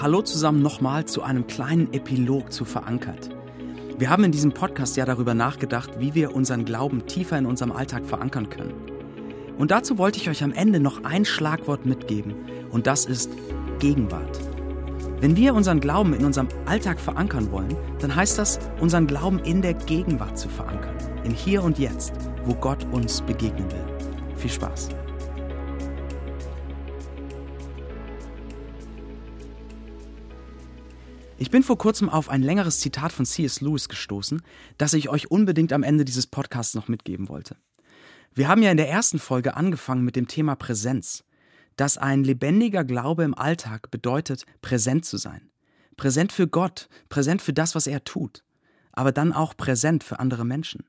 Hallo zusammen nochmal zu einem kleinen Epilog zu Verankert. Wir haben in diesem Podcast ja darüber nachgedacht, wie wir unseren Glauben tiefer in unserem Alltag verankern können. Und dazu wollte ich euch am Ende noch ein Schlagwort mitgeben, und das ist Gegenwart. Wenn wir unseren Glauben in unserem Alltag verankern wollen, dann heißt das, unseren Glauben in der Gegenwart zu verankern, im Hier und Jetzt, wo Gott uns begegnen will. Viel Spaß! Ich bin vor kurzem auf ein längeres Zitat von C.S. Lewis gestoßen, das ich euch unbedingt am Ende dieses Podcasts noch mitgeben wollte. Wir haben ja in der ersten Folge angefangen mit dem Thema Präsenz, dass ein lebendiger Glaube im Alltag bedeutet, präsent zu sein. Präsent für Gott, präsent für das, was er tut, aber dann auch präsent für andere Menschen.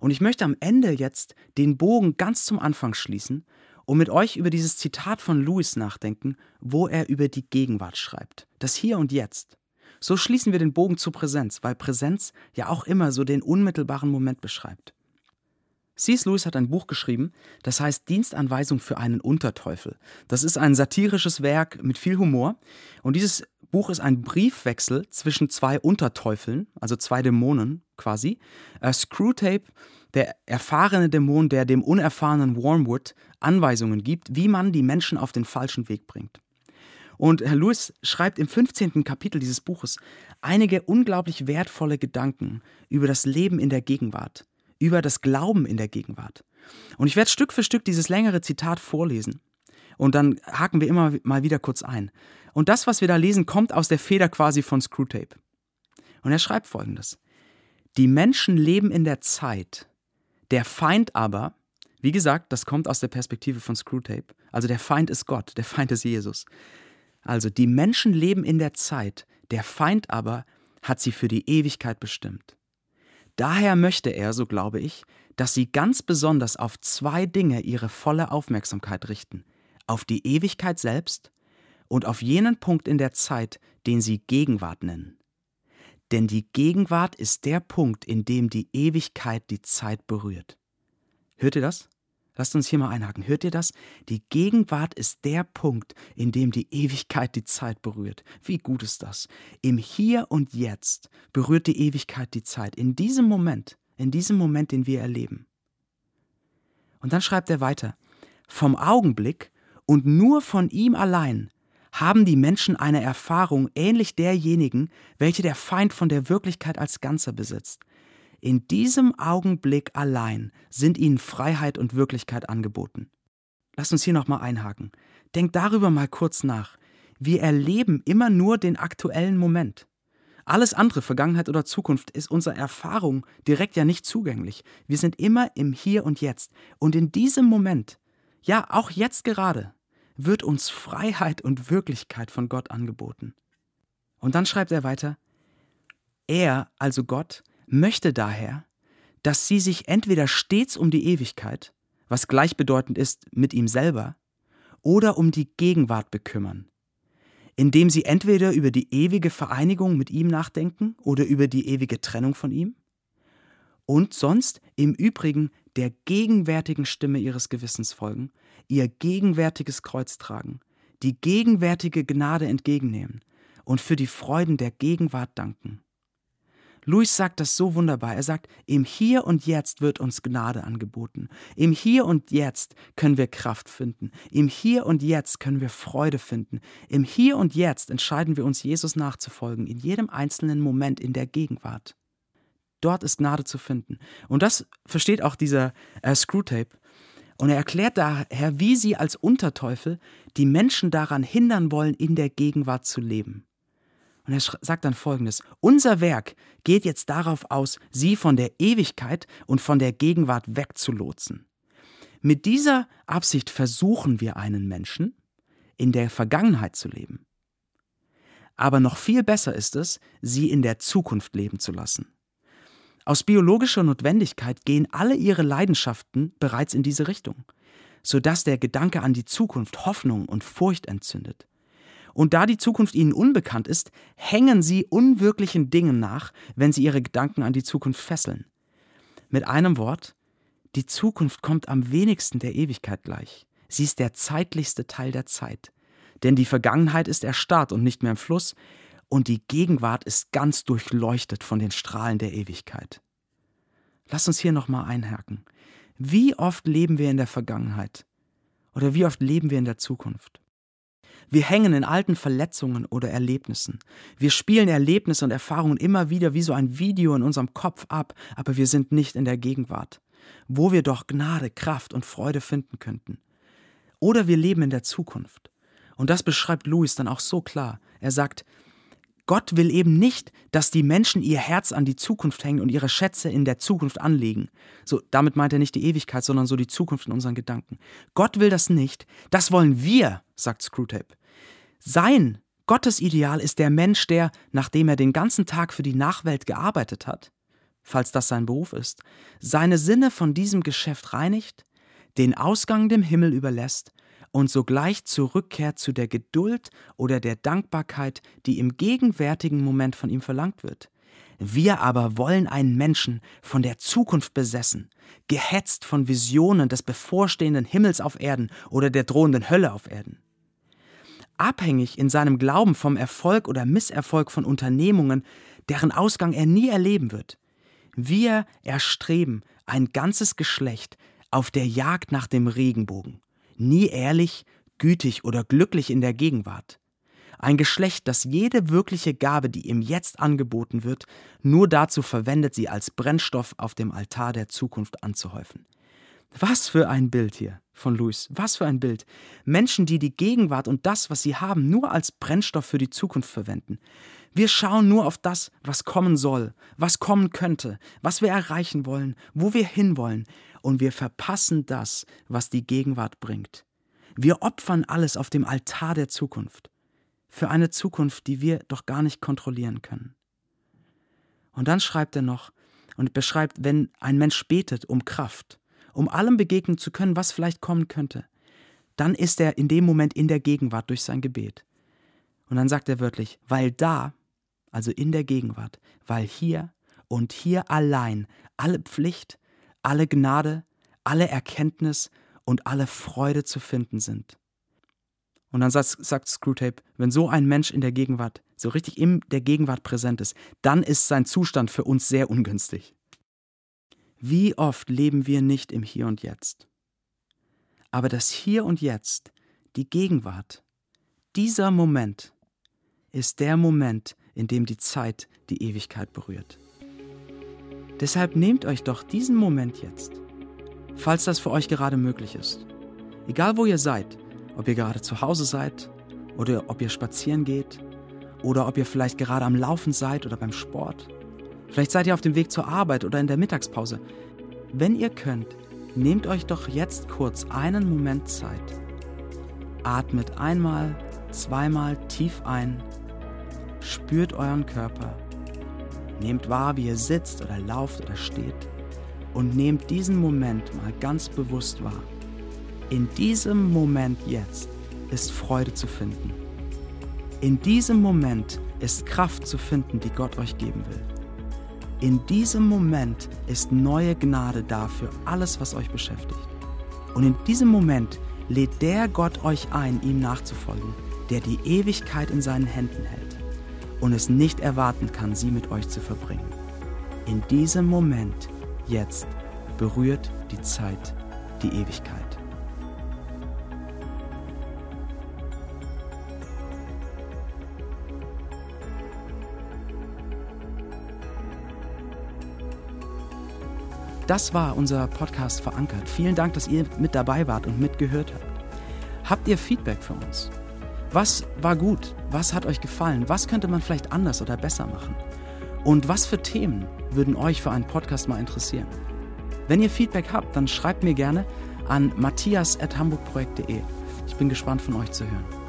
Und ich möchte am Ende jetzt den Bogen ganz zum Anfang schließen und mit euch über dieses Zitat von Lewis nachdenken, wo er über die Gegenwart schreibt, das Hier und Jetzt. So schließen wir den Bogen zur Präsenz, weil Präsenz ja auch immer so den unmittelbaren Moment beschreibt. C.S. Lewis hat ein Buch geschrieben, das heißt Dienstanweisung für einen Unterteufel. Das ist ein satirisches Werk mit viel Humor. Und dieses Buch ist ein Briefwechsel zwischen zwei Unterteufeln, also zwei Dämonen quasi. Äh, Screwtape, der erfahrene Dämon, der dem unerfahrenen Wormwood Anweisungen gibt, wie man die Menschen auf den falschen Weg bringt. Und Herr Lewis schreibt im 15. Kapitel dieses Buches einige unglaublich wertvolle Gedanken über das Leben in der Gegenwart, über das Glauben in der Gegenwart. Und ich werde Stück für Stück dieses längere Zitat vorlesen. Und dann haken wir immer mal wieder kurz ein. Und das, was wir da lesen, kommt aus der Feder quasi von Screwtape. Und er schreibt folgendes. Die Menschen leben in der Zeit, der Feind aber, wie gesagt, das kommt aus der Perspektive von Screwtape, also der Feind ist Gott, der Feind ist Jesus. Also die Menschen leben in der Zeit, der Feind aber hat sie für die Ewigkeit bestimmt. Daher möchte er, so glaube ich, dass sie ganz besonders auf zwei Dinge ihre volle Aufmerksamkeit richten, auf die Ewigkeit selbst und auf jenen Punkt in der Zeit, den sie Gegenwart nennen. Denn die Gegenwart ist der Punkt, in dem die Ewigkeit die Zeit berührt. Hört ihr das? Lasst uns hier mal einhaken. Hört ihr das? Die Gegenwart ist der Punkt, in dem die Ewigkeit die Zeit berührt. Wie gut ist das? Im Hier und Jetzt berührt die Ewigkeit die Zeit. In diesem Moment, in diesem Moment, den wir erleben. Und dann schreibt er weiter. Vom Augenblick und nur von ihm allein haben die Menschen eine Erfahrung ähnlich derjenigen, welche der Feind von der Wirklichkeit als Ganzer besitzt. In diesem Augenblick allein sind ihnen Freiheit und Wirklichkeit angeboten. Lasst uns hier nochmal einhaken. Denkt darüber mal kurz nach. Wir erleben immer nur den aktuellen Moment. Alles andere, Vergangenheit oder Zukunft, ist unserer Erfahrung direkt ja nicht zugänglich. Wir sind immer im Hier und Jetzt. Und in diesem Moment, ja auch jetzt gerade, wird uns Freiheit und Wirklichkeit von Gott angeboten. Und dann schreibt er weiter, er, also Gott, möchte daher, dass sie sich entweder stets um die Ewigkeit, was gleichbedeutend ist mit ihm selber, oder um die Gegenwart bekümmern, indem sie entweder über die ewige Vereinigung mit ihm nachdenken oder über die ewige Trennung von ihm, und sonst im Übrigen der gegenwärtigen Stimme ihres Gewissens folgen, ihr gegenwärtiges Kreuz tragen, die gegenwärtige Gnade entgegennehmen und für die Freuden der Gegenwart danken. Louis sagt das so wunderbar. Er sagt, im Hier und Jetzt wird uns Gnade angeboten. Im Hier und Jetzt können wir Kraft finden. Im Hier und Jetzt können wir Freude finden. Im Hier und Jetzt entscheiden wir uns, Jesus nachzufolgen, in jedem einzelnen Moment in der Gegenwart. Dort ist Gnade zu finden. Und das versteht auch dieser äh, Screwtape. Und er erklärt daher, wie sie als Unterteufel die Menschen daran hindern wollen, in der Gegenwart zu leben. Und er sagt dann folgendes: Unser Werk geht jetzt darauf aus, sie von der Ewigkeit und von der Gegenwart wegzulotsen. Mit dieser Absicht versuchen wir einen Menschen, in der Vergangenheit zu leben. Aber noch viel besser ist es, sie in der Zukunft leben zu lassen. Aus biologischer Notwendigkeit gehen alle ihre Leidenschaften bereits in diese Richtung, sodass der Gedanke an die Zukunft Hoffnung und Furcht entzündet. Und da die Zukunft ihnen unbekannt ist, hängen sie unwirklichen Dingen nach, wenn sie ihre Gedanken an die Zukunft fesseln. Mit einem Wort, die Zukunft kommt am wenigsten der Ewigkeit gleich. Sie ist der zeitlichste Teil der Zeit. Denn die Vergangenheit ist erstarrt und nicht mehr im Fluss, und die Gegenwart ist ganz durchleuchtet von den Strahlen der Ewigkeit. Lass uns hier nochmal einhaken. Wie oft leben wir in der Vergangenheit? Oder wie oft leben wir in der Zukunft? Wir hängen in alten Verletzungen oder Erlebnissen. Wir spielen Erlebnisse und Erfahrungen immer wieder wie so ein Video in unserem Kopf ab, aber wir sind nicht in der Gegenwart, wo wir doch Gnade, Kraft und Freude finden könnten. Oder wir leben in der Zukunft. Und das beschreibt Louis dann auch so klar. Er sagt, Gott will eben nicht, dass die Menschen ihr Herz an die Zukunft hängen und ihre Schätze in der Zukunft anlegen. So, damit meint er nicht die Ewigkeit, sondern so die Zukunft in unseren Gedanken. Gott will das nicht. Das wollen wir, sagt Screwtape. Sein Gottes Ideal ist der Mensch, der, nachdem er den ganzen Tag für die Nachwelt gearbeitet hat, falls das sein Beruf ist, seine Sinne von diesem Geschäft reinigt, den Ausgang dem Himmel überlässt und sogleich zurückkehrt zu der Geduld oder der Dankbarkeit, die im gegenwärtigen Moment von ihm verlangt wird. Wir aber wollen einen Menschen von der Zukunft besessen, gehetzt von Visionen des bevorstehenden Himmels auf Erden oder der drohenden Hölle auf Erden. Abhängig in seinem Glauben vom Erfolg oder Misserfolg von Unternehmungen, deren Ausgang er nie erleben wird. Wir erstreben ein ganzes Geschlecht auf der Jagd nach dem Regenbogen nie ehrlich, gütig oder glücklich in der Gegenwart. Ein Geschlecht, das jede wirkliche Gabe, die ihm jetzt angeboten wird, nur dazu verwendet, sie als Brennstoff auf dem Altar der Zukunft anzuhäufen. Was für ein Bild hier von Louis, was für ein Bild. Menschen, die die Gegenwart und das, was sie haben, nur als Brennstoff für die Zukunft verwenden. Wir schauen nur auf das, was kommen soll, was kommen könnte, was wir erreichen wollen, wo wir hinwollen und wir verpassen das, was die Gegenwart bringt. Wir opfern alles auf dem Altar der Zukunft. Für eine Zukunft, die wir doch gar nicht kontrollieren können. Und dann schreibt er noch und beschreibt, wenn ein Mensch betet um Kraft, um allem begegnen zu können, was vielleicht kommen könnte, dann ist er in dem Moment in der Gegenwart durch sein Gebet. Und dann sagt er wörtlich, weil da, also in der Gegenwart, weil hier und hier allein alle Pflicht, alle Gnade, alle Erkenntnis und alle Freude zu finden sind. Und dann sagt, sagt Screwtape, wenn so ein Mensch in der Gegenwart, so richtig in der Gegenwart präsent ist, dann ist sein Zustand für uns sehr ungünstig. Wie oft leben wir nicht im Hier und Jetzt? Aber das Hier und Jetzt, die Gegenwart, dieser Moment ist der Moment, in dem die Zeit die Ewigkeit berührt. Deshalb nehmt euch doch diesen Moment jetzt, falls das für euch gerade möglich ist. Egal wo ihr seid, ob ihr gerade zu Hause seid oder ob ihr spazieren geht oder ob ihr vielleicht gerade am Laufen seid oder beim Sport. Vielleicht seid ihr auf dem Weg zur Arbeit oder in der Mittagspause. Wenn ihr könnt, nehmt euch doch jetzt kurz einen Moment Zeit. Atmet einmal, zweimal tief ein, spürt euren Körper Nehmt wahr, wie ihr sitzt oder lauft oder steht und nehmt diesen Moment mal ganz bewusst wahr. In diesem Moment jetzt ist Freude zu finden. In diesem Moment ist Kraft zu finden, die Gott euch geben will. In diesem Moment ist neue Gnade da für alles, was euch beschäftigt. Und in diesem Moment lädt der Gott euch ein, ihm nachzufolgen, der die Ewigkeit in seinen Händen hält und es nicht erwarten kann, sie mit euch zu verbringen. In diesem Moment, jetzt, berührt die Zeit die Ewigkeit. Das war unser Podcast verankert. Vielen Dank, dass ihr mit dabei wart und mitgehört habt. Habt ihr Feedback für uns? Was war gut? Was hat euch gefallen? Was könnte man vielleicht anders oder besser machen? Und was für Themen würden euch für einen Podcast mal interessieren? Wenn ihr Feedback habt, dann schreibt mir gerne an matthias.hamburgprojekt.de. Ich bin gespannt von euch zu hören.